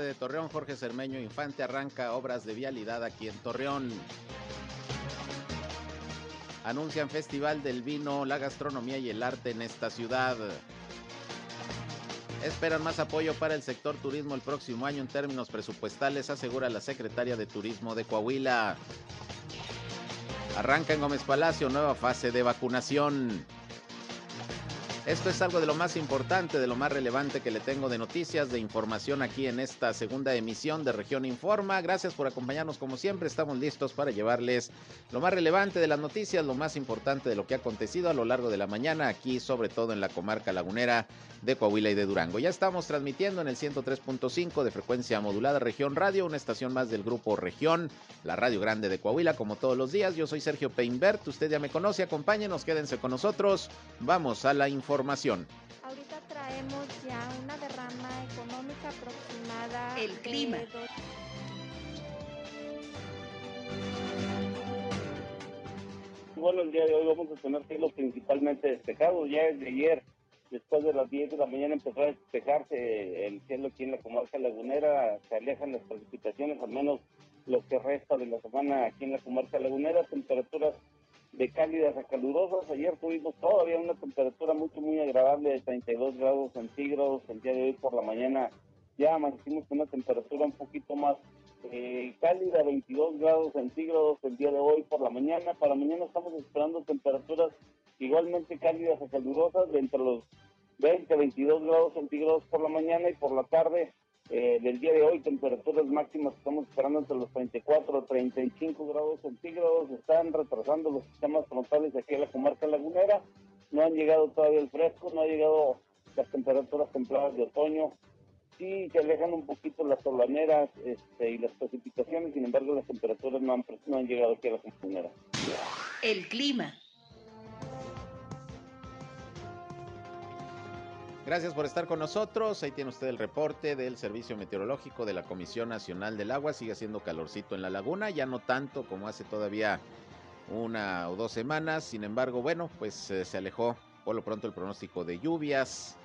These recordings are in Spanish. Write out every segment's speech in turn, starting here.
De Torreón, Jorge Cermeño Infante, arranca obras de vialidad aquí en Torreón. Anuncian Festival del Vino, la gastronomía y el arte en esta ciudad. Esperan más apoyo para el sector turismo el próximo año en términos presupuestales, asegura la secretaria de Turismo de Coahuila. Arranca en Gómez Palacio nueva fase de vacunación. Esto es algo de lo más importante, de lo más relevante que le tengo de noticias, de información aquí en esta segunda emisión de Región Informa. Gracias por acompañarnos como siempre. Estamos listos para llevarles lo más relevante de las noticias, lo más importante de lo que ha acontecido a lo largo de la mañana aquí, sobre todo en la comarca lagunera de Coahuila y de Durango. Ya estamos transmitiendo en el 103.5 de frecuencia modulada Región Radio, una estación más del grupo Región, la Radio Grande de Coahuila, como todos los días. Yo soy Sergio Peinbert, usted ya me conoce, acompáñenos, quédense con nosotros. Vamos a la información información. Ahorita traemos ya una derrama económica aproximada. El clima. Bueno, el día de hoy vamos a tener cielos principalmente despejados. Ya desde ayer, después de las 10 de la mañana, empezó a despejarse el cielo aquí en la comarca lagunera. Se alejan las precipitaciones, al menos lo que resta de la semana aquí en la comarca lagunera. Temperaturas de cálidas a calurosas. Ayer tuvimos todavía una temperatura mucho, muy agradable de 32 grados centígrados. El día de hoy por la mañana ya amanecimos con una temperatura un poquito más eh, cálida, 22 grados centígrados el día de hoy por la mañana. Para mañana estamos esperando temperaturas igualmente cálidas a calurosas de entre los 20 22 grados centígrados por la mañana y por la tarde eh, del día de hoy, temperaturas máximas estamos esperando entre los 34 y 35 grados centígrados. Están retrasando los sistemas frontales aquí en la comarca lagunera. No han llegado todavía el fresco, no han llegado las temperaturas templadas de otoño. Sí se alejan un poquito las solaneras este, y las precipitaciones, sin embargo las temperaturas no han, no han llegado aquí a la lagunera. El clima. Gracias por estar con nosotros. Ahí tiene usted el reporte del Servicio Meteorológico de la Comisión Nacional del Agua. Sigue haciendo calorcito en la laguna, ya no tanto como hace todavía una o dos semanas. Sin embargo, bueno, pues eh, se alejó por lo pronto el pronóstico de lluvias.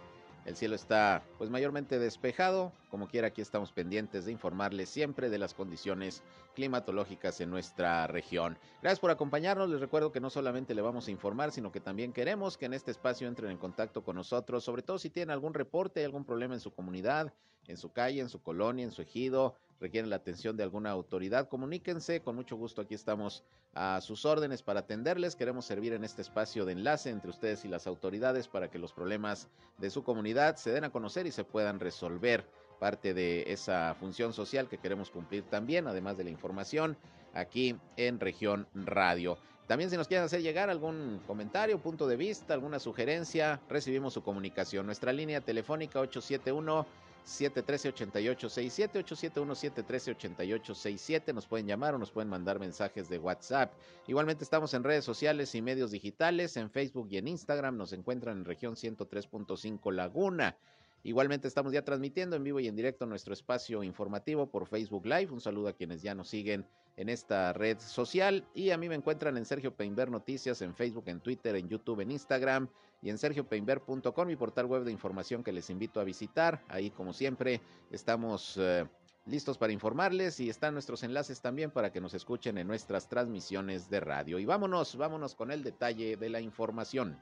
El cielo está pues mayormente despejado. Como quiera, aquí estamos pendientes de informarles siempre de las condiciones climatológicas en nuestra región. Gracias por acompañarnos. Les recuerdo que no solamente le vamos a informar, sino que también queremos que en este espacio entren en contacto con nosotros, sobre todo si tienen algún reporte, algún problema en su comunidad, en su calle, en su colonia, en su ejido, requieren la atención de alguna autoridad, comuníquense, con mucho gusto aquí estamos a sus órdenes para atenderles, queremos servir en este espacio de enlace entre ustedes y las autoridades para que los problemas de su comunidad se den a conocer y se puedan resolver parte de esa función social que queremos cumplir también, además de la información aquí en región radio. También si nos quieren hacer llegar algún comentario, punto de vista, alguna sugerencia, recibimos su comunicación. Nuestra línea telefónica 871 713-8867, 871-713-8867. Nos pueden llamar o nos pueden mandar mensajes de WhatsApp. Igualmente estamos en redes sociales y medios digitales, en Facebook y en Instagram. Nos encuentran en región 103.5 Laguna. Igualmente estamos ya transmitiendo en vivo y en directo nuestro espacio informativo por Facebook Live. Un saludo a quienes ya nos siguen en esta red social. Y a mí me encuentran en Sergio Peinber Noticias, en Facebook, en Twitter, en YouTube, en Instagram y en sergiopeinber.com, mi portal web de información que les invito a visitar. Ahí, como siempre, estamos eh, listos para informarles y están nuestros enlaces también para que nos escuchen en nuestras transmisiones de radio. Y vámonos, vámonos con el detalle de la información.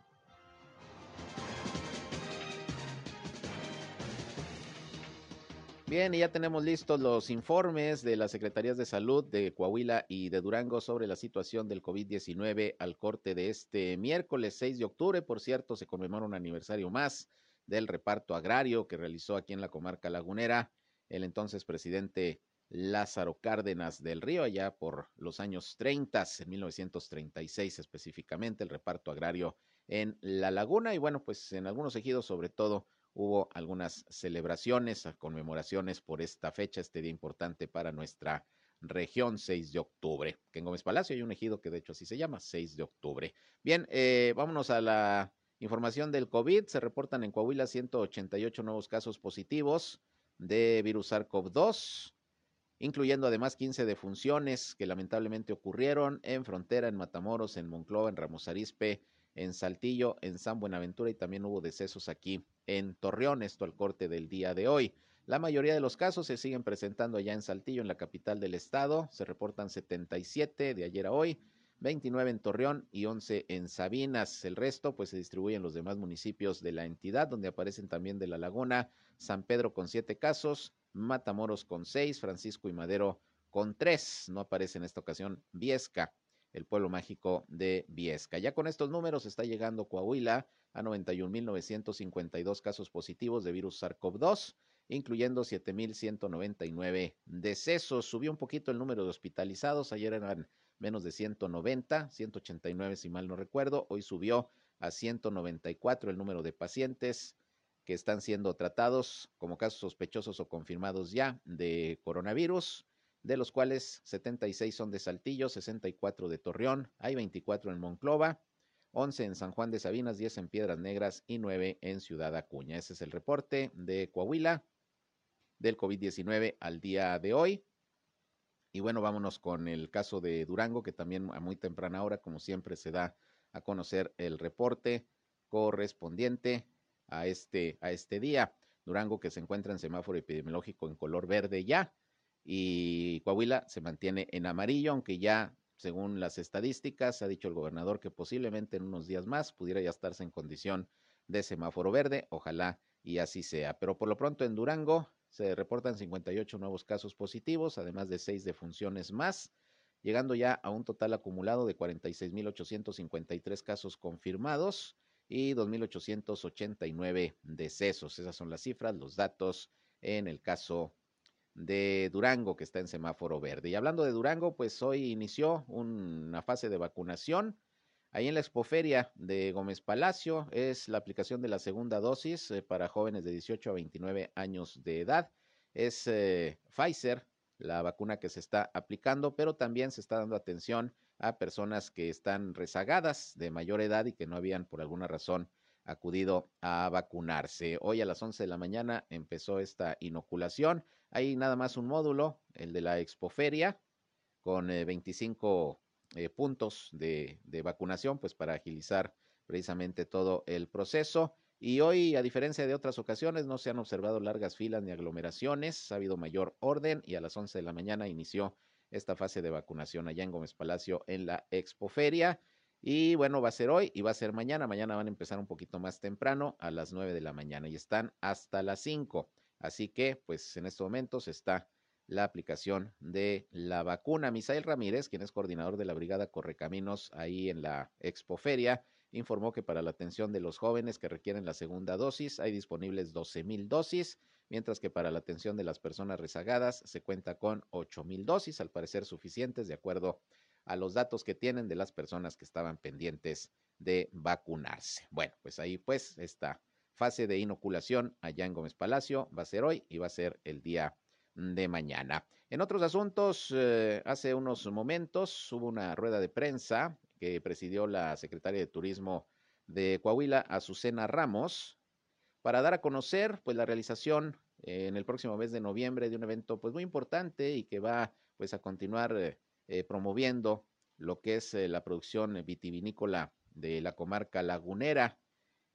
Bien, y ya tenemos listos los informes de las Secretarías de Salud de Coahuila y de Durango sobre la situación del COVID-19 al corte de este miércoles 6 de octubre. Por cierto, se conmemora un aniversario más del reparto agrario que realizó aquí en la comarca lagunera el entonces presidente Lázaro Cárdenas del Río, allá por los años 30, en 1936 específicamente, el reparto agrario en La Laguna. Y bueno, pues en algunos ejidos, sobre todo, hubo algunas celebraciones, conmemoraciones por esta fecha, este día importante para nuestra región 6 de octubre. Que en Gómez Palacio hay un ejido que de hecho así se llama, 6 de octubre. Bien, eh, vámonos a la información del COVID. Se reportan en Coahuila 188 nuevos casos positivos de virus SARS-CoV-2, incluyendo además 15 defunciones que lamentablemente ocurrieron en Frontera, en Matamoros, en Monclova, en Ramos Arizpe, en Saltillo, en San Buenaventura y también hubo decesos aquí en Torreón, esto al corte del día de hoy. La mayoría de los casos se siguen presentando allá en Saltillo, en la capital del estado. Se reportan 77 de ayer a hoy, 29 en Torreón y 11 en Sabinas. El resto pues se distribuye en los demás municipios de la entidad, donde aparecen también de la Laguna, San Pedro con 7 casos, Matamoros con 6, Francisco y Madero con 3. No aparece en esta ocasión Viesca, el pueblo mágico de Viesca. Ya con estos números está llegando Coahuila a 91.952 casos positivos de virus SARS-CoV-2 incluyendo 7.199 decesos. Subió un poquito el número de hospitalizados, ayer eran menos de 190, 189 si mal no recuerdo, hoy subió a 194 el número de pacientes que están siendo tratados como casos sospechosos o confirmados ya de coronavirus, de los cuales 76 son de Saltillo, 64 de Torreón, hay 24 en Monclova, 11 en San Juan de Sabinas, 10 en Piedras Negras y 9 en Ciudad Acuña. Ese es el reporte de Coahuila del COVID-19 al día de hoy. Y bueno, vámonos con el caso de Durango, que también a muy temprana hora, como siempre, se da a conocer el reporte correspondiente a este, a este día. Durango que se encuentra en semáforo epidemiológico en color verde ya y Coahuila se mantiene en amarillo, aunque ya según las estadísticas ha dicho el gobernador que posiblemente en unos días más pudiera ya estarse en condición de semáforo verde, ojalá y así sea. Pero por lo pronto en Durango se reportan 58 nuevos casos positivos, además de seis defunciones más, llegando ya a un total acumulado de 46.853 casos confirmados y 2.889 decesos. Esas son las cifras, los datos en el caso de Durango, que está en semáforo verde. Y hablando de Durango, pues hoy inició una fase de vacunación. Ahí en la expoferia de Gómez Palacio es la aplicación de la segunda dosis eh, para jóvenes de 18 a 29 años de edad. Es eh, Pfizer, la vacuna que se está aplicando, pero también se está dando atención a personas que están rezagadas de mayor edad y que no habían por alguna razón acudido a vacunarse. Hoy a las 11 de la mañana empezó esta inoculación. Hay nada más un módulo, el de la expoferia, con 25 eh, eh, puntos de, vacunación, pues para agilizar precisamente todo el proceso. Y hoy, a diferencia de otras ocasiones, no se han observado largas filas ni aglomeraciones, ha habido mayor orden y a las 11 de la mañana inició esta fase de vacunación allá en Gómez Palacio en la Expoferia. Y bueno, va a ser hoy y va a ser mañana. Mañana van a empezar un poquito más temprano, a las 9 de la mañana, y están hasta las 5. Así que, pues en estos momentos está la aplicación de la vacuna. Misael Ramírez, quien es coordinador de la Brigada Correcaminos ahí en la Expoferia, informó que para la atención de los jóvenes que requieren la segunda dosis hay disponibles 12 mil dosis, mientras que para la atención de las personas rezagadas se cuenta con 8 mil dosis, al parecer suficientes de acuerdo a los datos que tienen de las personas que estaban pendientes de vacunarse. Bueno, pues ahí pues esta fase de inoculación allá en Gómez Palacio va a ser hoy y va a ser el día de mañana. En otros asuntos, eh, hace unos momentos hubo una rueda de prensa que presidió la secretaria de Turismo de Coahuila, Azucena Ramos, para dar a conocer pues la realización eh, en el próximo mes de noviembre de un evento pues muy importante y que va pues a continuar eh, promoviendo lo que es la producción vitivinícola de la comarca lagunera,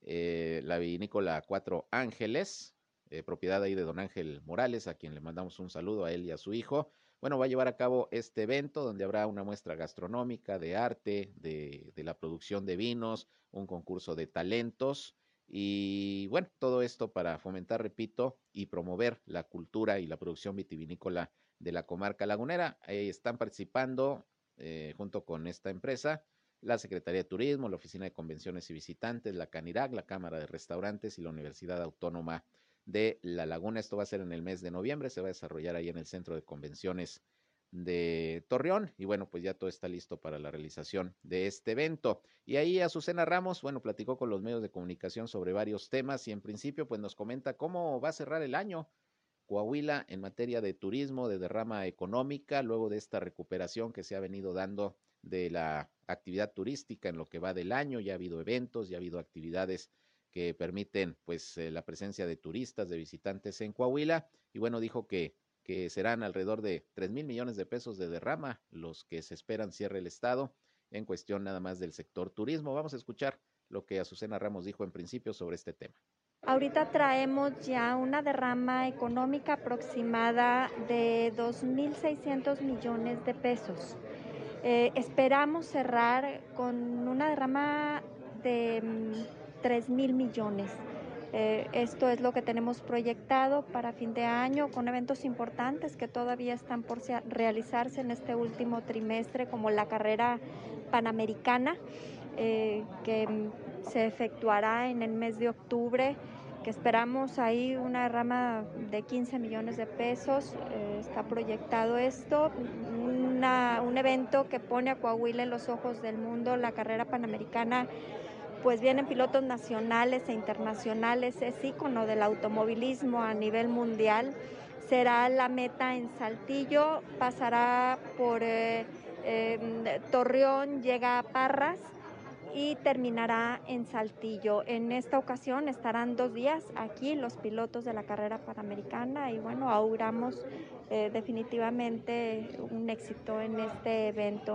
la vinícola Cuatro Ángeles, eh, propiedad ahí de don Ángel Morales, a quien le mandamos un saludo a él y a su hijo. Bueno, va a llevar a cabo este evento donde habrá una muestra gastronómica, de arte, de, la producción de vinos, un concurso de talentos y bueno, todo esto para fomentar, repito, y promover la cultura y la producción vitivinícola de la comarca lagunera. están participando eh, junto con esta empresa la Secretaría de Turismo, la Oficina de Convenciones y Visitantes, la CANIRAC, la Cámara de Restaurantes y la Universidad Autónoma de la laguna. Esto va a ser en el mes de noviembre, se va a desarrollar ahí en el centro de convenciones de Torreón y bueno, pues ya todo está listo para la realización de este evento. Y ahí Azucena Ramos, bueno, platicó con los medios de comunicación sobre varios temas y en principio pues nos comenta cómo va a cerrar el año Coahuila en materia de turismo, de derrama económica, luego de esta recuperación que se ha venido dando de la actividad turística en lo que va del año, ya ha habido eventos, ya ha habido actividades que permiten pues eh, la presencia de turistas, de visitantes en Coahuila y bueno, dijo que que serán alrededor de 3 mil millones de pesos de derrama los que se esperan cierre el Estado en cuestión nada más del sector turismo. Vamos a escuchar lo que Azucena Ramos dijo en principio sobre este tema. Ahorita traemos ya una derrama económica aproximada de 2.600 millones de pesos. Eh, esperamos cerrar con una derrama de 3 mm, mil millones. Eh, esto es lo que tenemos proyectado para fin de año con eventos importantes que todavía están por realizarse en este último trimestre, como la carrera panamericana, eh, que se efectuará en el mes de octubre que esperamos ahí una rama de 15 millones de pesos, eh, está proyectado esto, un evento que pone a Coahuila en los ojos del mundo, la carrera panamericana pues vienen pilotos nacionales e internacionales, es ícono del automovilismo a nivel mundial. Será la meta en Saltillo, pasará por eh, em, Torreón, llega a Parras y terminará en Saltillo. En esta ocasión estarán dos días aquí los pilotos de la carrera panamericana y bueno, auguramos eh, definitivamente un éxito en este evento.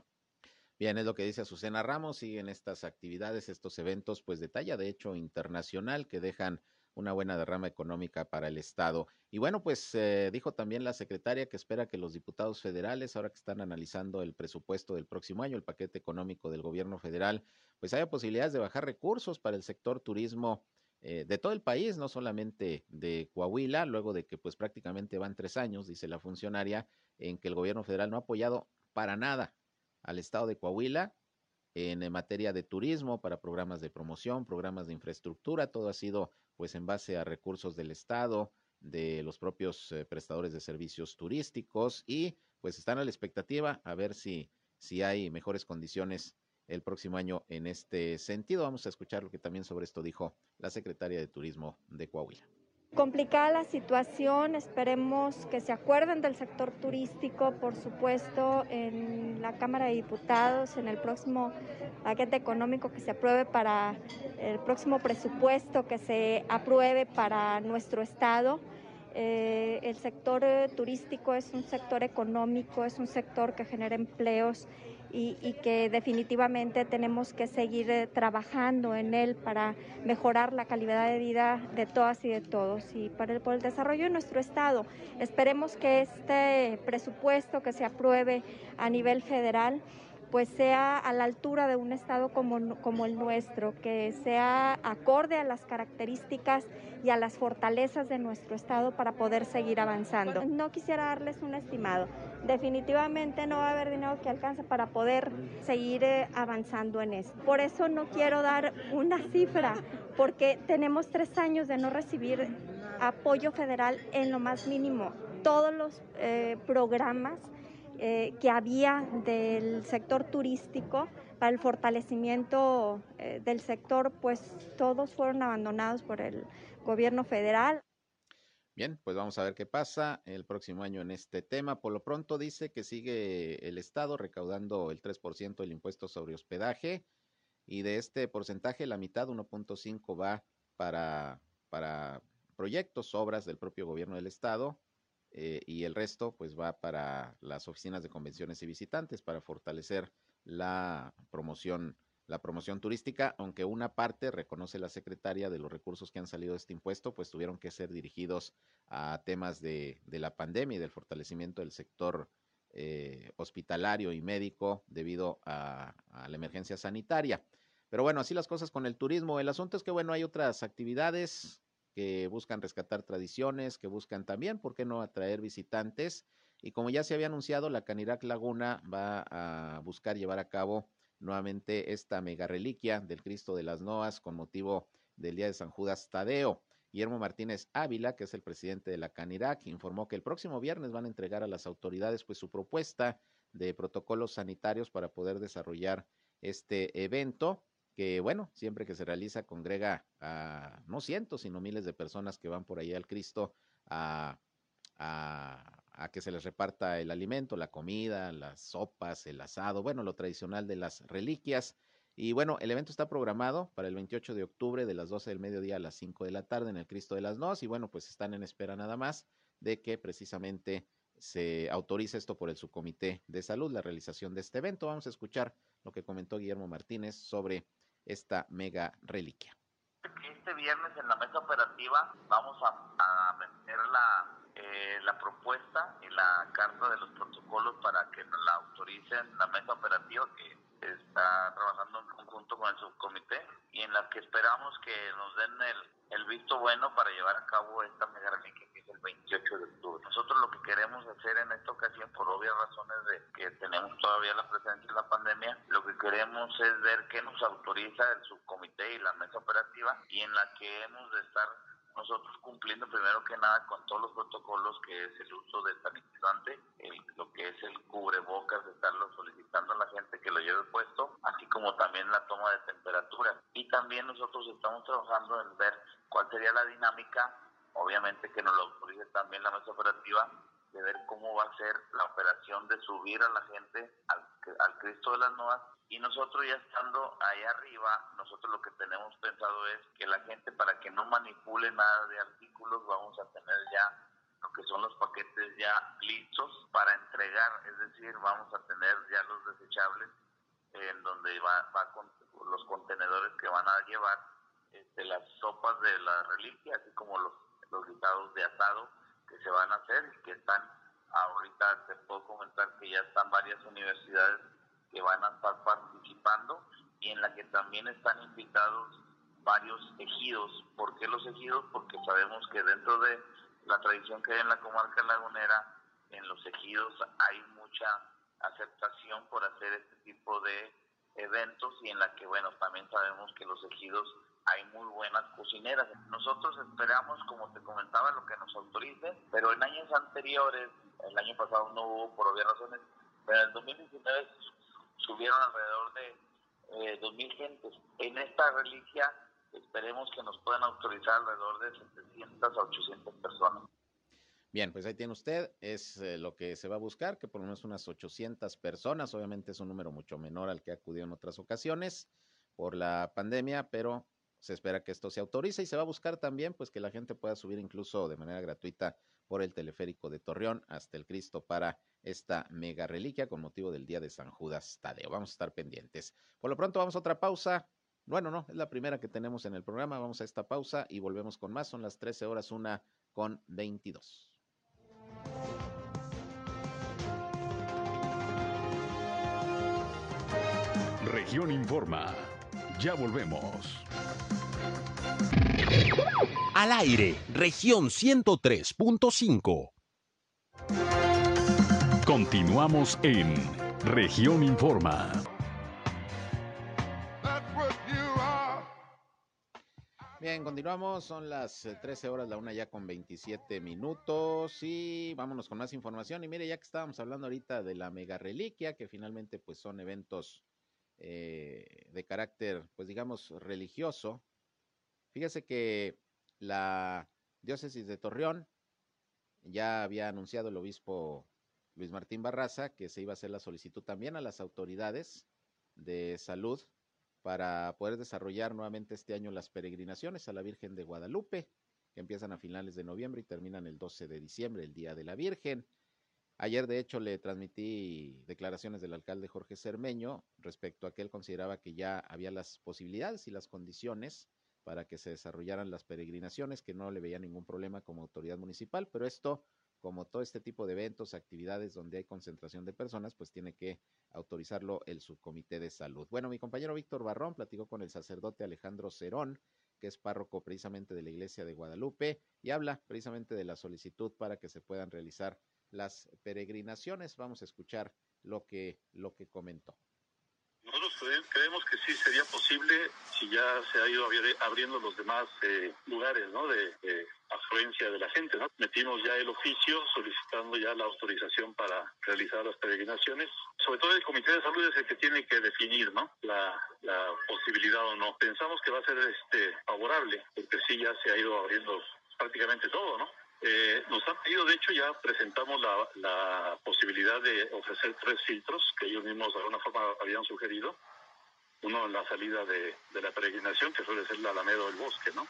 Bien, es lo que dice Azucena Ramos, siguen estas actividades, estos eventos, pues de talla de hecho internacional que dejan una buena derrama económica para el Estado. Y bueno, pues eh, dijo también la secretaria que espera que los diputados federales, ahora que están analizando el presupuesto del próximo año, el paquete económico del gobierno federal, pues haya posibilidades de bajar recursos para el sector turismo eh, de todo el país, no solamente de Coahuila, luego de que pues prácticamente van tres años, dice la funcionaria, en que el gobierno federal no ha apoyado para nada al estado de Coahuila en materia de turismo para programas de promoción, programas de infraestructura, todo ha sido pues en base a recursos del estado, de los propios eh, prestadores de servicios turísticos y pues están a la expectativa a ver si si hay mejores condiciones el próximo año en este sentido. Vamos a escuchar lo que también sobre esto dijo la secretaria de Turismo de Coahuila. Complicada la situación, esperemos que se acuerden del sector turístico, por supuesto, en la Cámara de Diputados, en el próximo paquete económico que se apruebe para el próximo presupuesto que se apruebe para nuestro Estado. Eh, el sector turístico es un sector económico, es un sector que genera empleos y, que definitivamente tenemos que seguir eh, trabajando en él para mejorar la calidad de vida de todas y de todos y para el, por el desarrollo de nuestro Estado. Esperemos que este presupuesto que se apruebe a nivel federal pues sea a la altura de un estado como, como el nuestro, que sea acorde a las características y a las fortalezas de nuestro estado para poder seguir avanzando. No quisiera darles un estimado. Definitivamente no va a haber dinero que alcance para poder seguir eh, avanzando en eso. Por eso no quiero dar una cifra, porque tenemos tres años de no recibir apoyo federal en lo más mínimo. Todos los eh, programas eh, que había del sector turístico para el fortalecimiento del sector, pues todos fueron abandonados por el gobierno federal. Bien, pues vamos a ver qué pasa el próximo año en este tema. Por lo pronto dice que sigue el Estado recaudando el 3% del impuesto sobre hospedaje y de este porcentaje la mitad, 1.5, va para, para proyectos, obras del propio gobierno del Estado eh, y el resto pues va para las oficinas de convenciones y visitantes para fortalecer la promoción la promoción turística, aunque una parte, reconoce la secretaria, de los recursos que han salido de este impuesto, pues tuvieron que ser dirigidos a temas de, de la pandemia y del fortalecimiento del sector eh, hospitalario y médico debido a, a, la emergencia sanitaria. Pero bueno, así las cosas con el turismo. El asunto es que, bueno, hay otras actividades que buscan rescatar tradiciones, que buscan también, ¿por qué no?, atraer visitantes. Y como ya se había anunciado, la Canirac Laguna va a buscar llevar a cabo nuevamente esta mega reliquia del Cristo de las Noas con motivo del Día de San Judas Tadeo. Guillermo Martínez Ávila, que es el presidente de la CANIRAC, informó que el próximo viernes van a entregar a las autoridades pues su propuesta de protocolos sanitarios para poder desarrollar este evento que bueno, siempre que se realiza congrega a no cientos, sino miles de personas que van por ahí al Cristo a, a, a, que se les reparta el alimento, la comida, las sopas, el asado, bueno, lo tradicional de las reliquias. Y bueno, el evento está programado para el 28 de octubre de las 12 del mediodía a las 5 de la tarde en el Cristo de las Nos y bueno, pues están en espera nada más de que precisamente se autorice esto por el subcomité de salud, la realización de este evento. Vamos a escuchar lo que comentó Guillermo Martínez sobre esta mega reliquia. Este viernes en la mesa operativa vamos a, a eh, la propuesta y la carta de los protocolos para que la autoricen la mesa operativa que está trabajando en conjunto con el subcomité y en la que esperamos que nos den el, el visto bueno para llevar a cabo esta reliquia que es el 28 de octubre. Nosotros lo que queremos hacer en esta ocasión, por obvias razones de que tenemos todavía la presencia de la pandemia, lo que queremos es ver qué nos autoriza el subcomité y la mesa operativa y en la que hemos de estar nosotros cumpliendo primero que nada con todos los protocolos que es el uso del sanitizante, el, lo que es el cubrebocas, estarlo solicitando a la gente que lo lleve puesto, así como también la toma de temperatura. Y también nosotros estamos trabajando en ver cuál sería la dinámica, obviamente que nos lo autorice también la mesa operativa, de ver cómo va a ser la operación de subir a la gente al, al Cristo de las Nuevas y nosotros ya estando ahí arriba, nosotros lo que tenemos pensado es que la gente para que no manipule nada de artículos, vamos a tener ya lo que son los paquetes ya listos para entregar, es decir, vamos a tener ya los desechables en donde va, va con los contenedores que van a llevar este, las sopas de la reliquia, así como los, los guisados de asado que se van a hacer y que están ahorita, te puedo comentar que ya están varias universidades que van a estar participando y en la que también están invitados varios ejidos. ¿Por qué los ejidos? Porque sabemos que dentro de la tradición que hay en la comarca lagunera, en los ejidos hay mucha aceptación por hacer este tipo de eventos y en la que, bueno, también sabemos que los ejidos hay muy buenas cocineras. Nosotros esperamos, como te comentaba, lo que nos autorice, pero en años anteriores, el año pasado no hubo por obvias razones, pero en el 2019 subieron alrededor de eh, 2.000 gentes. En esta reliquia esperemos que nos puedan autorizar alrededor de 700 a 800 personas. Bien, pues ahí tiene usted, es eh, lo que se va a buscar, que por lo menos unas 800 personas, obviamente es un número mucho menor al que acudió en otras ocasiones por la pandemia, pero se espera que esto se autorice y se va a buscar también pues que la gente pueda subir incluso de manera gratuita por el teleférico de Torreón hasta el Cristo para esta mega reliquia con motivo del día de San Judas Tadeo. Vamos a estar pendientes. Por lo pronto vamos a otra pausa. Bueno, no, es la primera que tenemos en el programa. Vamos a esta pausa y volvemos con más. Son las 13 horas, una con 22. Región Informa. Ya volvemos. Al aire, región 103.5. Continuamos en región Informa. Bien, continuamos, son las 13 horas, la una ya con 27 minutos y vámonos con más información. Y mire, ya que estábamos hablando ahorita de la mega reliquia, que finalmente pues son eventos eh, de carácter, pues digamos, religioso. Fíjese que la diócesis de Torreón ya había anunciado el obispo Luis Martín Barraza que se iba a hacer la solicitud también a las autoridades de salud para poder desarrollar nuevamente este año las peregrinaciones a la Virgen de Guadalupe, que empiezan a finales de noviembre y terminan el 12 de diciembre, el Día de la Virgen. Ayer, de hecho, le transmití declaraciones del alcalde Jorge Cermeño respecto a que él consideraba que ya había las posibilidades y las condiciones para que se desarrollaran las peregrinaciones, que no le veía ningún problema como autoridad municipal, pero esto, como todo este tipo de eventos, actividades donde hay concentración de personas, pues tiene que autorizarlo el subcomité de salud. Bueno, mi compañero Víctor Barrón platicó con el sacerdote Alejandro Cerón, que es párroco precisamente de la iglesia de Guadalupe, y habla precisamente de la solicitud para que se puedan realizar las peregrinaciones. Vamos a escuchar lo que, lo que comentó. Nosotros creemos que sí sería posible si ya se ha ido abriendo los demás eh, lugares ¿no? De la gente. ¿no? Metimos ya el oficio solicitando ya la autorización para realizar las peregrinaciones. Sobre todo el Comité de Salud es el que tiene que definir ¿no? la, posibilidad o no. Pensamos que va a ser este favorable, porque sí ya se ha ido abriendo prácticamente todo, ¿no? Eh, nos han pedido, de hecho, ya presentamos la, la, posibilidad de ofrecer tres filtros que ellos mismos de alguna forma habían sugerido. Uno en la salida de, de la peregrinación, que suele ser la Alameda del Bosque, ¿no?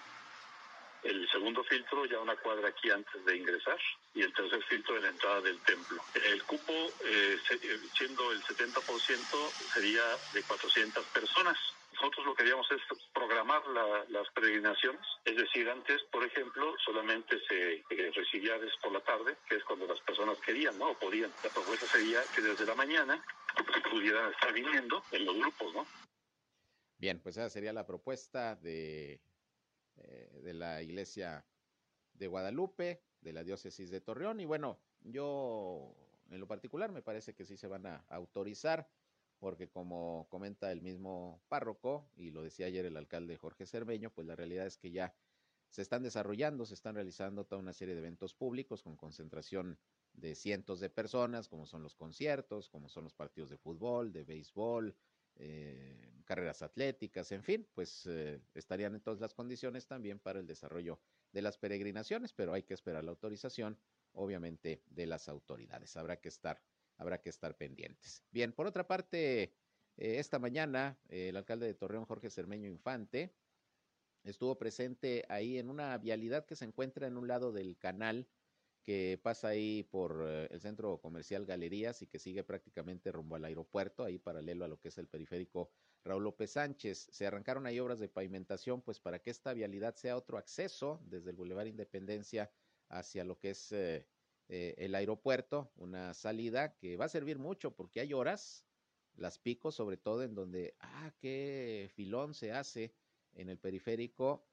El segundo filtro ya una cuadra aquí antes de ingresar y el tercer filtro en la entrada del templo. El cupo, eh, eh siendo el 70%, sería de 400 personas. Nosotros lo que queríamos es programar las peregrinaciones, es decir, antes, por ejemplo, solamente se eh, recibía por la tarde, que es cuando las personas querían, ¿no? O podían. La propuesta sería que desde la mañana pudieran estar viniendo en los grupos, ¿no? Bien, pues esa sería la propuesta de, eh, de la iglesia de Guadalupe, de la diócesis de Torreón. Y bueno, yo en lo particular me parece que sí se van a autorizar porque como comenta el mismo párroco, y lo decía ayer el alcalde Jorge Cerveño, pues la realidad es que ya se están desarrollando, se están realizando toda una serie de eventos públicos con concentración de cientos de personas, como son los conciertos, como son los partidos de fútbol, de béisbol, eh, carreras atléticas, en fin, pues eh, estarían en todas las condiciones también para el desarrollo de las peregrinaciones, pero hay que esperar la autorización, obviamente, de las autoridades. Habrá que estar habrá que estar pendientes. Bien, por otra parte, eh, esta mañana el alcalde de Torreón, Jorge Cermeño Infante, estuvo presente ahí en una vialidad que se encuentra en un lado del canal que pasa ahí por eh, el centro comercial Galerías y que sigue prácticamente rumbo al aeropuerto, ahí paralelo a lo que es el periférico Raúl López Sánchez. Se arrancaron ahí obras de pavimentación, pues para que esta vialidad sea otro acceso desde el Boulevard Independencia hacia lo que es eh, eh, el aeropuerto, una salida que va a servir mucho porque hay horas, las picos sobre todo en donde, ah, qué filón se hace en el periférico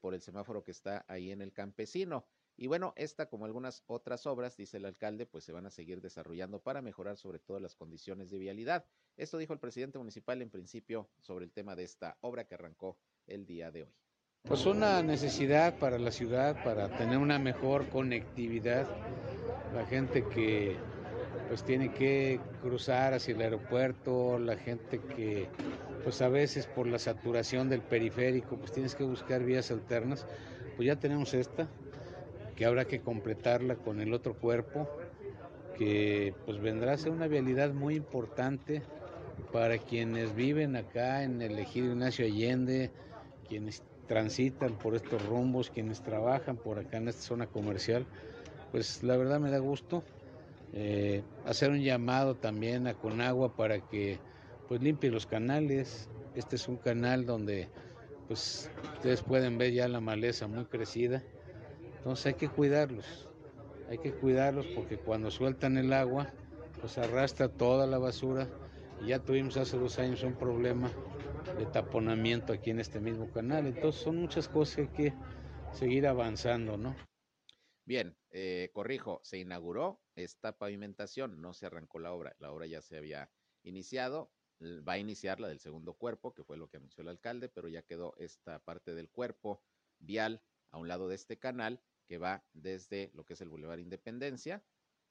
por el semáforo que está ahí en el campesino. Y bueno, esta como algunas otras obras, dice el alcalde, pues se van a seguir desarrollando para mejorar sobre todo las condiciones de vialidad. Esto dijo el presidente municipal en principio sobre el tema de esta obra que arrancó el día de hoy. Pues una necesidad para la ciudad, para tener una mejor conectividad la gente que pues tiene que cruzar hacia el aeropuerto, la gente que pues a veces por la saturación del periférico pues tienes que buscar vías alternas, pues ya tenemos esta, que habrá que completarla con el otro cuerpo, que pues vendrá a ser una vialidad muy importante para quienes viven acá en el ejido Ignacio Allende, quienes transitan por estos rumbos, quienes trabajan por acá en esta zona comercial pues la verdad me da gusto eh, hacer un llamado también a Conagua para que pues limpie los canales. Este es un canal donde pues ustedes pueden ver ya la maleza muy crecida. Entonces hay que cuidarlos. Hay que cuidarlos porque cuando sueltan el agua pues arrastra toda la basura. Y ya tuvimos hace dos años un problema de taponamiento aquí en este mismo canal. Entonces son muchas cosas que hay que seguir avanzando, ¿no? Bien, eh, corrijo, se inauguró esta pavimentación, no se arrancó la obra, la obra ya se había iniciado, va a iniciar la del segundo cuerpo, que fue lo que anunció el alcalde, pero ya quedó esta parte del cuerpo vial a un lado de este canal que va desde lo que es el Boulevard Independencia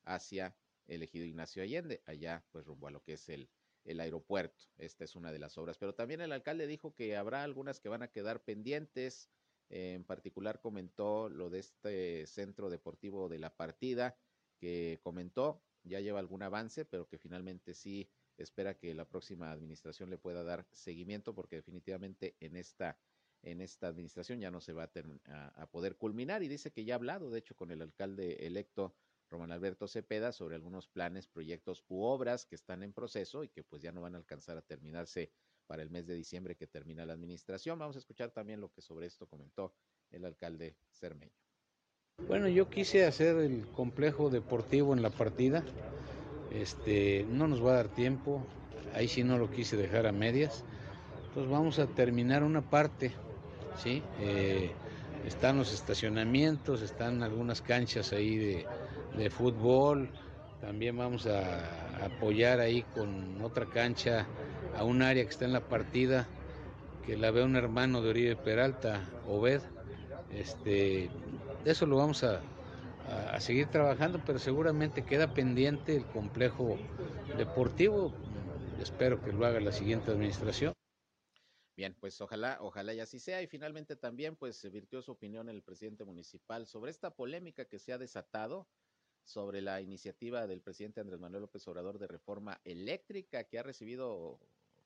hacia el ejido Ignacio Allende, allá pues rumbo a lo que es el, el aeropuerto. Esta es una de las obras, pero también el alcalde dijo que habrá algunas que van a quedar pendientes, en particular comentó lo de este centro deportivo de la partida, que comentó, ya lleva algún avance, pero que finalmente sí espera que la próxima administración le pueda dar seguimiento, porque definitivamente en esta, en esta administración ya no se va a, a poder culminar. Y dice que ya ha hablado, de hecho, con el alcalde electo Román Alberto Cepeda sobre algunos planes, proyectos u obras que están en proceso y que pues ya no van a alcanzar a terminarse para el mes de diciembre que termina la administración. Vamos a escuchar también lo que sobre esto comentó el alcalde Cermeño. Bueno, yo quise hacer el complejo deportivo en la partida. Este, no nos va a dar tiempo. Ahí sí no lo quise dejar a medias. Entonces vamos a terminar una parte, ¿sí? Eh, están los estacionamientos, están algunas canchas ahí de, fútbol. También vamos a apoyar ahí con otra cancha a un área que está en la partida, que la ve un hermano de Oribe Peralta, Obed. Este, eso lo vamos a, seguir trabajando, pero seguramente queda pendiente el complejo deportivo. Espero que lo haga la siguiente administración. Bien, pues ojalá, ojalá y así sea. Y finalmente también, pues se virtió su opinión el presidente municipal sobre esta polémica que se ha desatado sobre la iniciativa del presidente Andrés Manuel López Obrador de reforma eléctrica que ha recibido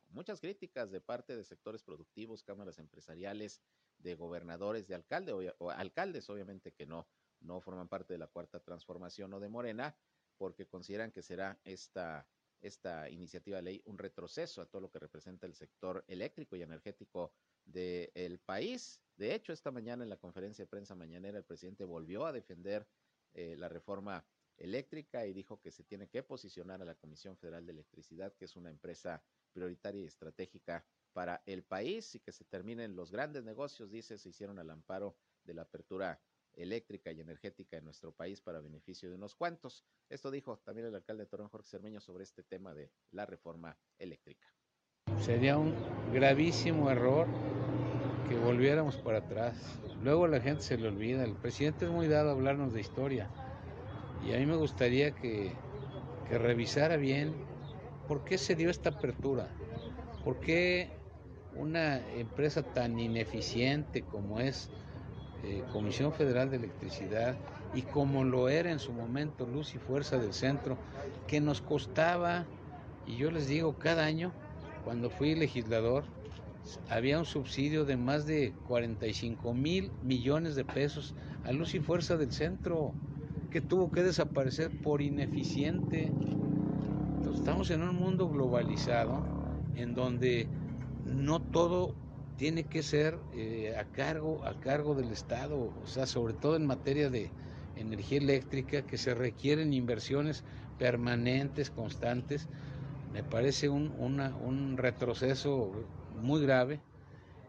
muchas críticas de parte de sectores productivos, cámaras empresariales, de gobernadores, de alcaldes, obviamente que no, no forman parte de la cuarta transformación o de Morena, porque consideran que será esta, esta iniciativa de ley un retroceso a todo lo que representa el sector eléctrico y energético del país. De hecho, esta mañana en la conferencia de prensa mañanera, el presidente volvió a defender eh, la reforma eléctrica y dijo que se tiene que posicionar a la Comisión Federal de Electricidad, que es una empresa prioritaria y estratégica para el país y que se terminen los grandes negocios, dice, se hicieron al amparo de la apertura eléctrica y energética en nuestro país para beneficio de unos cuantos. Esto dijo también el alcalde de Torreón, Jorge Cermeño, sobre este tema de la reforma eléctrica. Sería un gravísimo error que volviéramos para atrás. Luego la gente se le olvida. El presidente es muy dado a hablarnos de historia. Y a mí me gustaría que, que revisara bien por qué se dio esta apertura. ¿Por qué una empresa tan ineficiente como es eh, Comisión Federal de Electricidad y como lo era en su momento Luz y Fuerza del Centro, que nos costaba, y yo les digo, cada año, cuando fui legislador, había un subsidio de más de 45 mil millones de pesos a Luz y Fuerza del Centro, que tuvo que desaparecer por ineficiente. estamos en un mundo globalizado en donde no todo tiene que ser eh, a cargo a cargo del Estado, o sea, sobre todo en materia de energía eléctrica que se requieren inversiones permanentes, constantes. Me parece un, un retroceso muy grave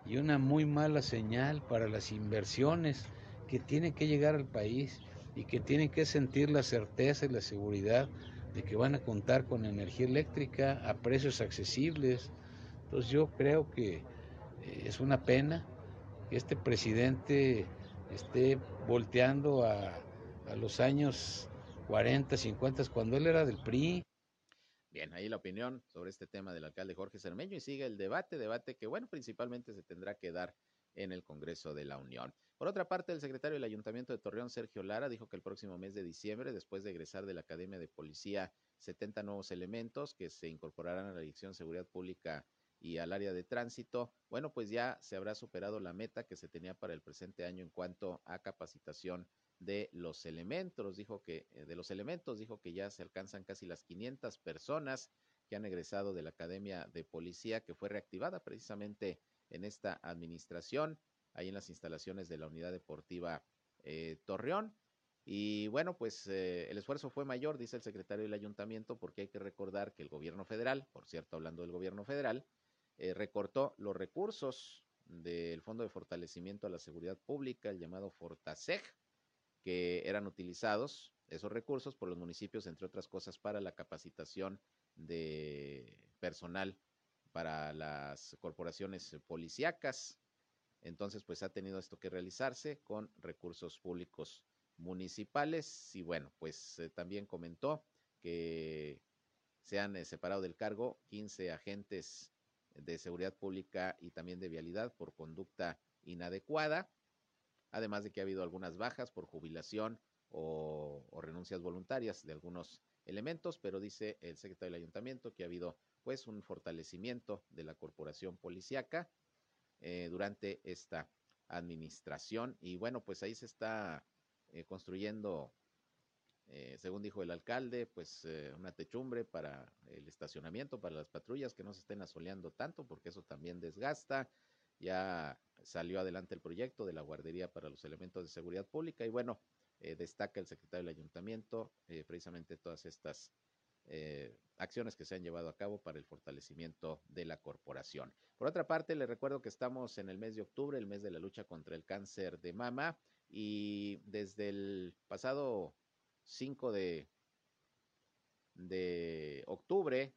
y una muy mala señal para las inversiones que tienen que llegar al país y que tienen que sentir la certeza y la seguridad de que van a contar con energía eléctrica a precios accesibles. Entonces yo creo que es una pena que este presidente esté volteando a, a los años 40, 50, cuando él era del PRI. Bien, ahí la opinión sobre este tema del alcalde Jorge Cermeño y sigue el debate, debate que, bueno, principalmente se tendrá que dar en el Congreso de la Unión. Por otra parte, el secretario del Ayuntamiento de Torreón, Sergio Lara, dijo que el próximo mes de diciembre, después de egresar de la Academia de Policía, 70 nuevos elementos que se incorporarán a la Dirección de Seguridad Pública y al área de tránsito, bueno, pues ya se habrá superado la meta que se tenía para el presente año en cuanto a capacitación de los elementos. Dijo que eh, de los elementos dijo que ya se alcanzan casi las 500 personas que han egresado de la Academia de Policía que fue reactivada precisamente en esta administración, ahí en las instalaciones de la Unidad Deportiva eh, Torreón. Y bueno, pues eh, el esfuerzo fue mayor, dice el secretario del ayuntamiento, porque hay que recordar que el gobierno federal, por cierto, hablando del gobierno federal, recortó los recursos del Fondo de Fortalecimiento a la Seguridad Pública, el llamado Fortaseg, que eran utilizados esos recursos por los municipios, entre otras cosas, para la capacitación de personal para las corporaciones policíacas. Entonces, pues ha tenido esto que realizarse con recursos públicos municipales y bueno, pues eh, también comentó que se han eh, separado del cargo 15 agentes de seguridad pública y también de vialidad por conducta inadecuada además de que ha habido algunas bajas por jubilación o, renuncias voluntarias de algunos elementos, pero dice el secretario del ayuntamiento que ha habido pues un fortalecimiento de la corporación policiaca eh, durante esta administración. Y bueno pues ahí se está eh, construyendo eh, según dijo el alcalde pues una techumbre para el estacionamiento para las patrullas que no se estén asoleando tanto porque eso también desgasta ya salió adelante el proyecto de la guardería para los elementos de seguridad pública y bueno, eh, destaca el secretario del ayuntamiento eh, precisamente todas estas eh, acciones que se han llevado a cabo para el fortalecimiento de la corporación. Por otra parte, le recuerdo que estamos en el mes de octubre, el mes de la lucha contra el cáncer de mama y desde el pasado 5 de de octubre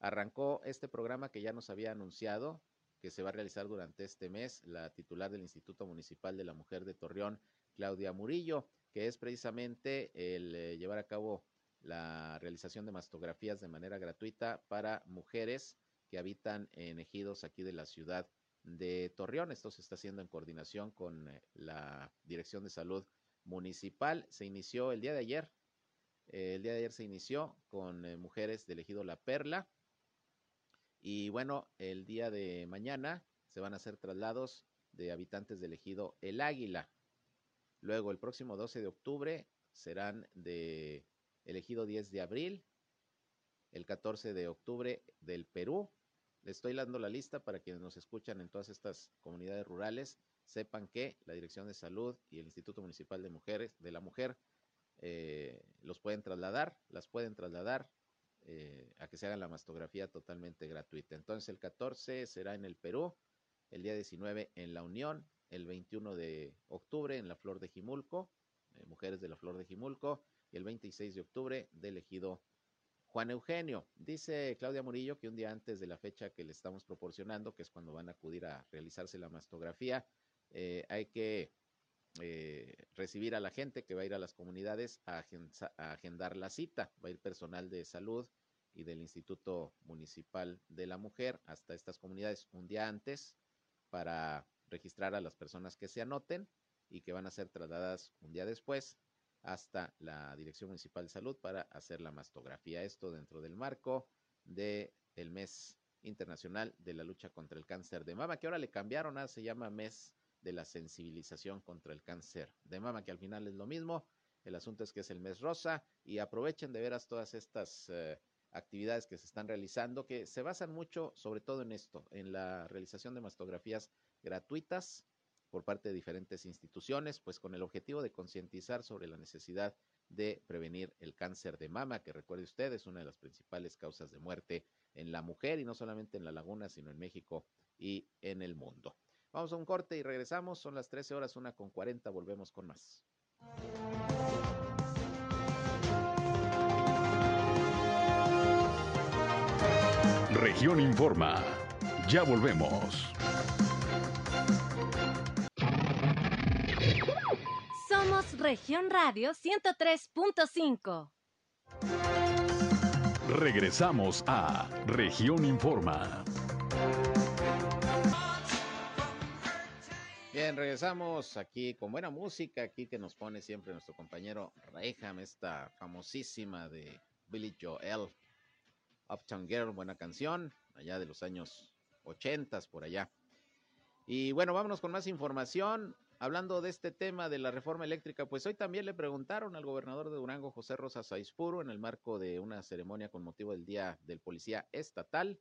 arrancó este programa que ya nos había anunciado que se va a realizar durante este mes la titular del Instituto Municipal de la Mujer de Torreón, Claudia Murillo, que es precisamente el eh, llevar a cabo la realización de mastografías de manera gratuita para mujeres que habitan en ejidos aquí de la ciudad de Torreón. Esto se está haciendo en coordinación con eh, la Dirección de Salud Municipal. Se inició el día de ayer. Eh, el día de ayer se inició con mujeres del ejido La Perla y bueno, el día de mañana se van a hacer traslados de habitantes del ejido El Águila. Luego, el próximo 12 de octubre serán de elegido 10 de abril, el 14 de octubre del Perú. Les estoy dando la lista para quienes nos escuchan en todas estas comunidades rurales sepan que la Dirección de Salud y el Instituto Municipal de Mujeres de la Mujer eh, los pueden trasladar, las pueden trasladar eh, a que se haga la mastografía totalmente gratuita. Entonces el 14 será en el Perú, el día 19 en La Unión, el 21 de octubre en la Flor de Jimulco, eh, Mujeres de la Flor de Jimulco, y el 26 de octubre del ejido Juan Eugenio. Dice Claudia Murillo que un día antes de la fecha que le estamos proporcionando, que es cuando van a acudir a realizarse la mastografía, eh, hay que recibir a la gente que va a ir a las comunidades a, agendar la cita. Va a ir personal de salud, y del Instituto Municipal de la Mujer hasta estas comunidades un día antes para registrar a las personas que se anoten y que van a ser trasladadas un día después hasta la Dirección Municipal de Salud para hacer la mastografía. Esto dentro del marco del el mes internacional de la lucha contra el cáncer de mama, que ahora le cambiaron a, se llama mes de la sensibilización contra el cáncer de mama, que al final es lo mismo. El asunto es que es el mes rosa y aprovechen de veras todas estas eh, actividades que se están realizando, que se basan mucho sobre todo en esto, en la realización de mastografías gratuitas por parte de diferentes instituciones, pues con el objetivo de concientizar sobre la necesidad de prevenir el cáncer de mama, que recuerde usted es una de las principales causas de muerte en la mujer y no solamente en la laguna, sino en México y en el mundo. Vamos a un corte y regresamos, son las 13 horas, una con 40, volvemos con más. Región Informa. Ya volvemos. Somos Región Radio 103.5. Regresamos a Región Informa. Regresamos aquí con buena música, aquí que nos pone siempre nuestro compañero Reham, esta famosísima de Billy Joel. Uptown Girl, buena canción, allá de los años 80 por allá. Y bueno, vámonos con más información. Hablando de este tema de la reforma eléctrica, pues hoy también le preguntaron al gobernador de Durango, José Rosa Saispuro, en el marco de una ceremonia con motivo del Día del Policía Estatal.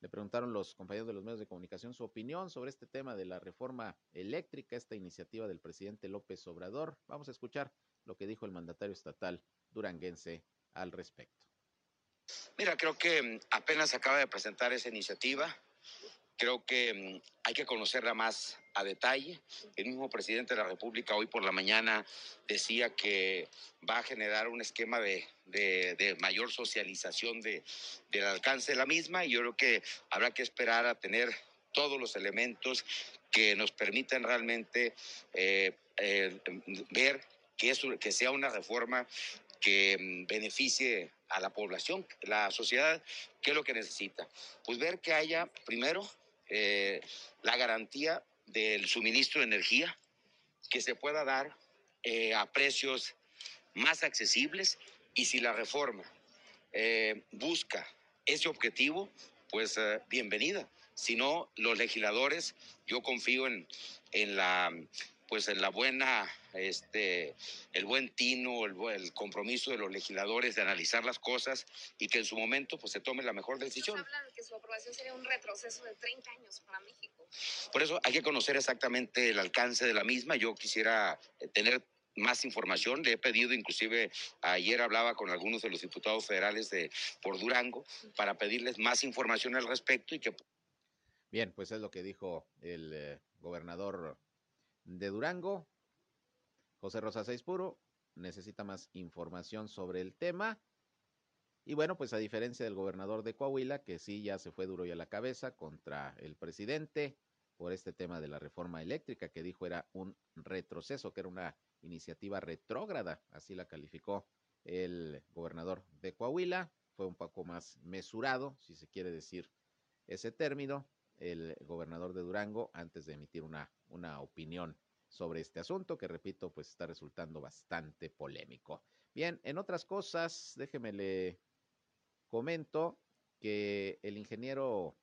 Le preguntaron los compañeros de los medios de comunicación su opinión sobre este tema de la reforma eléctrica, esta iniciativa del presidente López Obrador. Vamos a escuchar lo que dijo el mandatario estatal duranguense al respecto. Mira, creo que mm, apenas acaba de presentar esa iniciativa. Creo que mm, hay que conocerla más a detalle. El mismo presidente de la República hoy por la mañana decía que va a generar un esquema de, mayor socialización de, del alcance de la misma y yo creo que habrá que esperar a tener todos los elementos que nos permitan realmente eh, eh, ver que, es, que sea una reforma que mm, beneficie a la población, la sociedad, ¿qué es lo que necesita? Pues ver que haya, primero, eh, la garantía del suministro de energía, que se pueda dar eh, a precios más accesibles y si la reforma eh, busca ese objetivo, pues bienvenida. Si no, los legisladores, yo confío en, en la pues en la buena, este, el buen tino, el, el, compromiso de los legisladores de analizar las cosas y que en su momento pues se tome la mejor decisión. habla de que su aprobación sería un retroceso de 30 años para México. Por eso hay que conocer exactamente el alcance de la misma. Yo quisiera eh, tener más información. Le he pedido, inclusive ayer hablaba con algunos de los diputados federales de por Durango para pedirles más información al respecto y que. Bien, pues es lo que dijo el eh, gobernador de Durango. José Rosa Puro necesita más información sobre el tema. Y bueno, pues a diferencia del gobernador de Coahuila, que sí ya se fue duro y a la cabeza contra el presidente por este tema de la reforma eléctrica, que dijo era un retroceso, que era una iniciativa retrógrada, así la calificó el gobernador de Coahuila, fue un poco más mesurado, si se quiere decir ese término, el gobernador de Durango, antes de emitir una, una opinión sobre este asunto, que repito, pues está resultando bastante polémico. Bien, en otras cosas, déjeme le comento que el ingeniero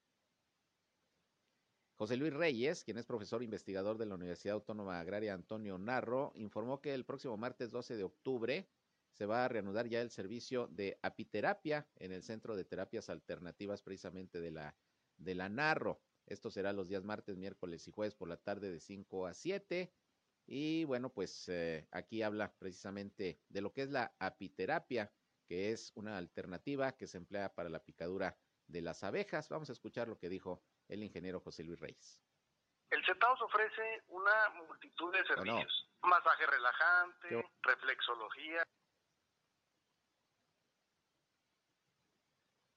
José Luis Reyes, quien es profesor investigador de la Universidad Autónoma Agraria Antonio Narro, informó que el próximo martes 12 de octubre se va a reanudar ya el servicio de apiterapia en el Centro de Terapias Alternativas precisamente de la, de la Narro. Esto será los días martes, miércoles y jueves por la tarde de 5 a 7. Y bueno, pues eh, aquí habla precisamente de lo que es la apiterapia, que es una alternativa que se emplea para la picadura de las abejas. Vamos a escuchar lo que dijo el ingeniero José Luis Reyes. El CETAOS ofrece una multitud de servicios. Masaje relajante, reflexología,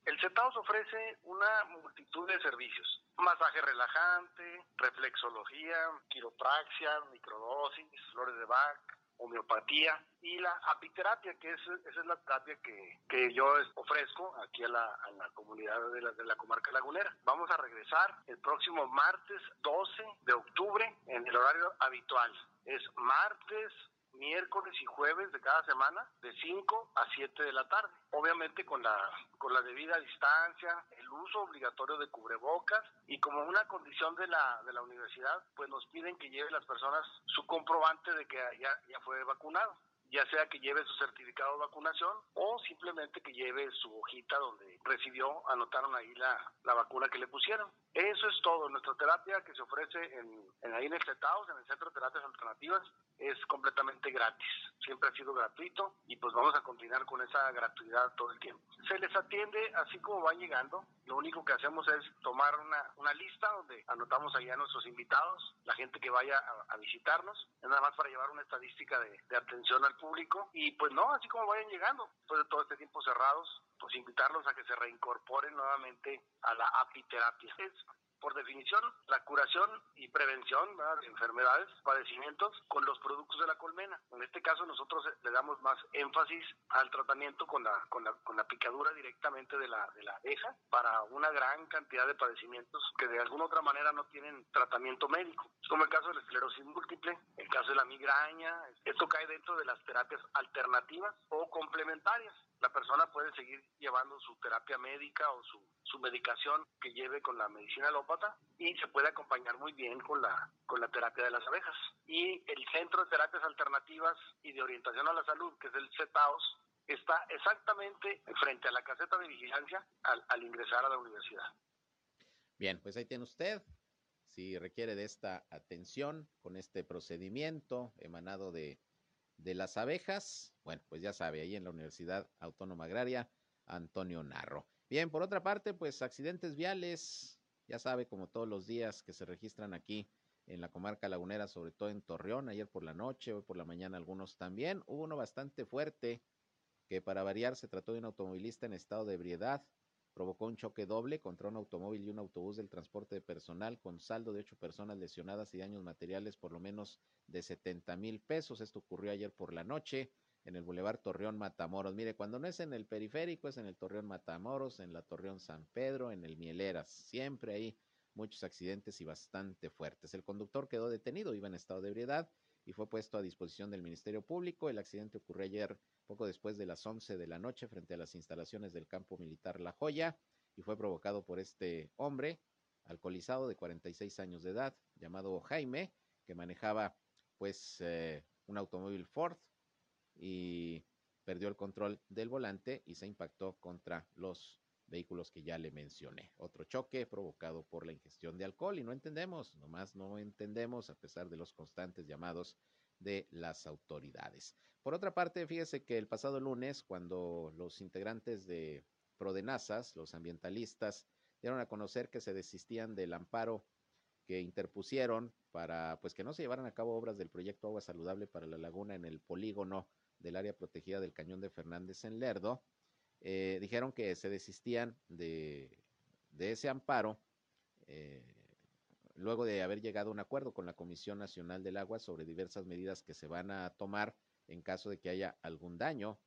El CETAOS ofrece una multitud de servicios. Masaje relajante, reflexología, quiropraxia, microdosis, flores de Bach, homeopatía y la apiterapia, que es, esa es la terapia que, que yo ofrezco aquí a la, a la comunidad de la, de la comarca lagunera. Vamos a regresar el próximo martes 12 de octubre en el horario habitual. Es martes, miércoles y jueves de cada semana de 5 a 7 de la tarde. Obviamente con la, con la debida distancia, el uso obligatorio de cubrebocas y como una condición de la, de la universidad, pues nos piden que lleven las personas su comprobante de que ya, ya fue vacunado ya sea que lleve su certificado de vacunación o simplemente que lleve su hojita donde recibió, anotaron ahí la, la vacuna que le pusieron. Eso es todo. Nuestra terapia que se ofrece en, en ahí en el CETAOS, en el Centro de Terapias Alternativas, es completamente gratis. Siempre ha sido gratuito y pues vamos a continuar con esa gratuidad todo el tiempo. Se les atiende así como van llegando. Lo único que hacemos es tomar una, una lista donde anotamos ahí a nuestros invitados, la gente que vaya a, a visitarnos, nada más para llevar una estadística de, de atención al público. Y pues no, así como vayan llegando, después de todo este tiempo cerrados, pues invitarlos a que se reincorporen nuevamente a la apiterapia. Es por definición, la curación y prevención de enfermedades, padecimientos con los productos de la colmena. En este caso nosotros le damos más énfasis al tratamiento con la, con la, con la picadura directamente de la, de la abeja para una gran cantidad de padecimientos que de alguna otra manera no tienen tratamiento médico. Como el caso de la esclerosis múltiple, el caso de la migraña. Esto cae dentro de las terapias alternativas o complementarias. La persona puede seguir llevando su terapia médica o su, su medicación que lleve con la medicina alópata y se puede acompañar muy bien con la, con la terapia de las abejas. Y el Centro de Terapias Alternativas y de Orientación a la Salud, que es el CETAOS, está exactamente frente a la caseta de vigilancia al, al ingresar a la universidad. Bien, pues ahí tiene usted. Si requiere de esta atención con este procedimiento emanado de de las abejas, bueno, pues ya sabe, ahí en la Universidad Autónoma Agraria, Antonio Narro. Bien, por otra parte, pues accidentes viales, ya sabe, como todos los días que se registran aquí en la comarca lagunera, sobre todo en Torreón, ayer por la noche, hoy por la mañana algunos también. Hubo uno bastante fuerte, que para variar se trató de un automovilista en estado de ebriedad, provocó un choque doble contra un automóvil y un autobús del transporte de personal con saldo de ocho personas lesionadas y daños materiales por lo menos de 70 mil pesos. Esto ocurrió ayer por la noche en el Boulevard Torreón Matamoros. Mire, cuando no es en el periférico, es en el Torreón Matamoros, en la Torreón San Pedro, en el Mieleras. Siempre hay muchos accidentes y bastante fuertes. El conductor quedó detenido, iba en estado de ebriedad y fue puesto a disposición del Ministerio Público. El accidente ocurrió ayer poco después de las 11 de la noche frente a las instalaciones del campo militar La Joya y fue provocado por este hombre alcoholizado de 46 años de edad llamado Jaime que manejaba pues eh, un automóvil Ford y perdió el control del volante y se impactó contra los vehículos que ya le mencioné. Otro choque provocado por la ingestión de alcohol y no entendemos, nomás no entendemos a pesar de los constantes llamados de las autoridades. Por otra parte, fíjese que el pasado lunes, cuando los integrantes de Prodenazas, los ambientalistas, dieron a conocer que se desistían del amparo que interpusieron para pues que no se llevaran a cabo obras del proyecto Agua Saludable para la Laguna en el polígono del área protegida del Cañón de Fernández en Lerdo, eh, dijeron que se desistían de, ese amparo eh, luego de haber llegado a un acuerdo con la Comisión Nacional del Agua sobre diversas medidas que se van a tomar en caso de que haya algún daño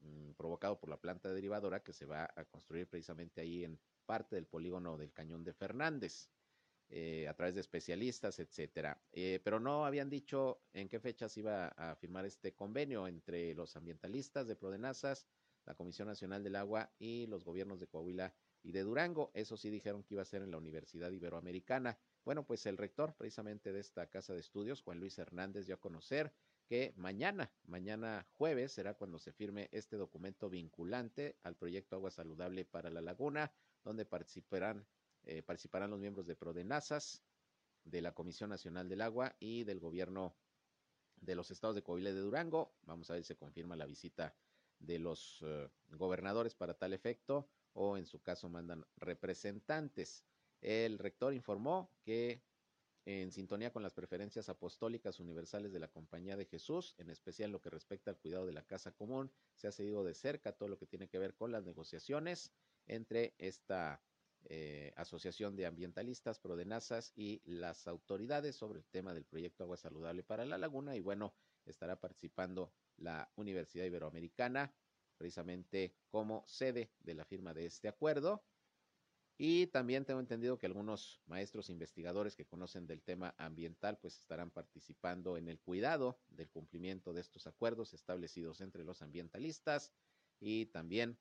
mm, provocado por la planta derivadora que se va a construir precisamente ahí en parte del polígono del Cañón de Fernández. Eh, a través de especialistas, etcétera. Pero no habían dicho en qué fechas iba a firmar este convenio entre los ambientalistas de Prodenazas, la Comisión Nacional del Agua y los gobiernos de Coahuila y de Durango. Eso sí dijeron que iba a ser en la Universidad Iberoamericana. Bueno, pues el rector precisamente de esta casa de estudios, Juan Luis Hernández, dio a conocer que mañana, mañana jueves, será cuando se firme este documento vinculante al proyecto Agua Saludable para la Laguna, donde participarán eh, participarán los miembros de Prodenazas, de la Comisión Nacional del Agua y del gobierno de los estados de Coahuila y de Durango. Vamos a ver si se confirma la visita de los eh, gobernadores para tal efecto o en su caso mandan representantes. El rector informó que en sintonía con las preferencias apostólicas universales de la Compañía de Jesús, en especial lo que respecta al cuidado de la casa común, se ha seguido de cerca todo lo que tiene que ver con las negociaciones entre esta eh, Asociación de Ambientalistas, Prodenazas y las autoridades sobre el tema del proyecto Agua Saludable para la Laguna. Y bueno, estará participando la Universidad Iberoamericana precisamente como sede de la firma de este acuerdo. Y también tengo entendido que algunos maestros investigadores que conocen del tema ambiental pues estarán participando en el cuidado del cumplimiento de estos acuerdos establecidos entre los ambientalistas y también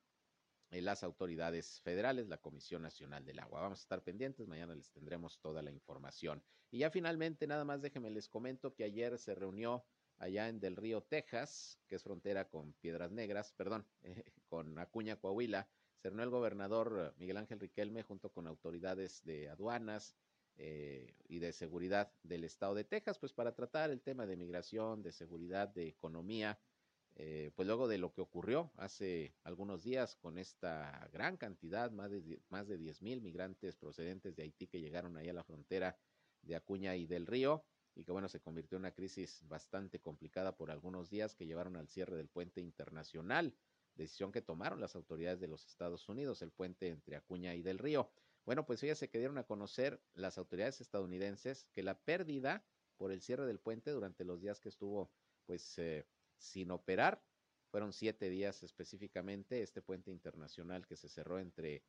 las autoridades federales, la Comisión Nacional del Agua. Vamos a estar pendientes, mañana les tendremos toda la información. Y ya finalmente, nada más déjenme les comento que ayer se reunió allá en Del Río, Texas, que es frontera con Piedras Negras, perdón, con Acuña, Coahuila, se reunió el gobernador Miguel Ángel Riquelme junto con autoridades de aduanas eh, y de seguridad del estado de Texas, pues para tratar el tema de migración, de seguridad, de economía, eh, pues luego de lo que ocurrió hace algunos días con esta gran cantidad, más de, más de 10 mil migrantes procedentes de Haití que llegaron ahí a la frontera de Acuña y del Río, y que bueno, se convirtió en una crisis bastante complicada por algunos días que llevaron al cierre del puente internacional, decisión que tomaron las autoridades de los Estados Unidos, el puente entre Acuña y del Río. Bueno, pues ya se dieron a conocer las autoridades estadounidenses que la pérdida por el cierre del puente durante los días que estuvo pues eh, sin operar. Fueron siete días específicamente este puente internacional que se cerró entre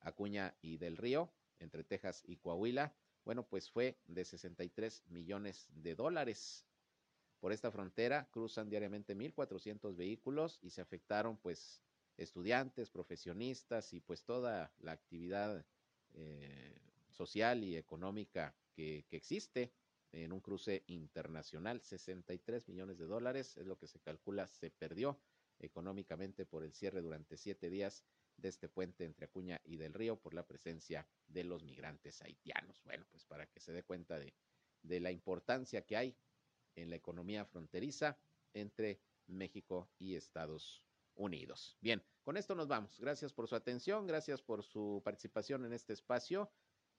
Acuña y Del Río, entre Texas y Coahuila. Bueno, pues fue de 63 millones de dólares. Por esta frontera cruzan diariamente 1.400 vehículos y se afectaron pues estudiantes, profesionistas y pues toda la actividad eh, social y económica que, que existe en un cruce internacional. 63 millones de dólares es lo que se calcula se perdió económicamente por el cierre durante siete días de este puente entre Acuña y del Río por la presencia de los migrantes haitianos. Bueno, pues para que se dé cuenta de, de la importancia que hay en la economía fronteriza entre México y Estados Unidos. Bien, con esto nos vamos. Gracias por su atención, gracias por su participación en este espacio.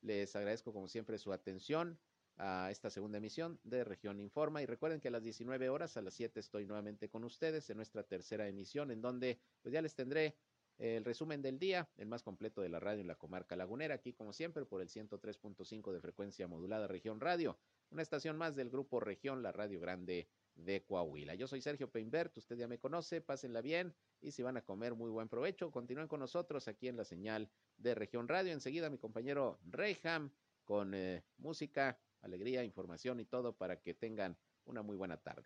Les agradezco como siempre su atención a esta segunda emisión de Región Informa. Y recuerden que a las 19 horas, a las 7 estoy nuevamente con ustedes en nuestra tercera emisión, en donde pues ya les tendré el resumen del día, el más completo de la radio en la comarca lagunera, aquí como siempre por el 103.5 de frecuencia modulada Región Radio, una estación más del grupo Región, la Radio Grande de Coahuila. Yo soy Sergio Peinbert, usted ya me conoce, pásenla bien y si van a comer muy buen provecho, continúen con nosotros aquí en la señal de Región Radio. Enseguida mi compañero Reyham con eh, música alegría, información y todo para que tengan una muy buena tarde.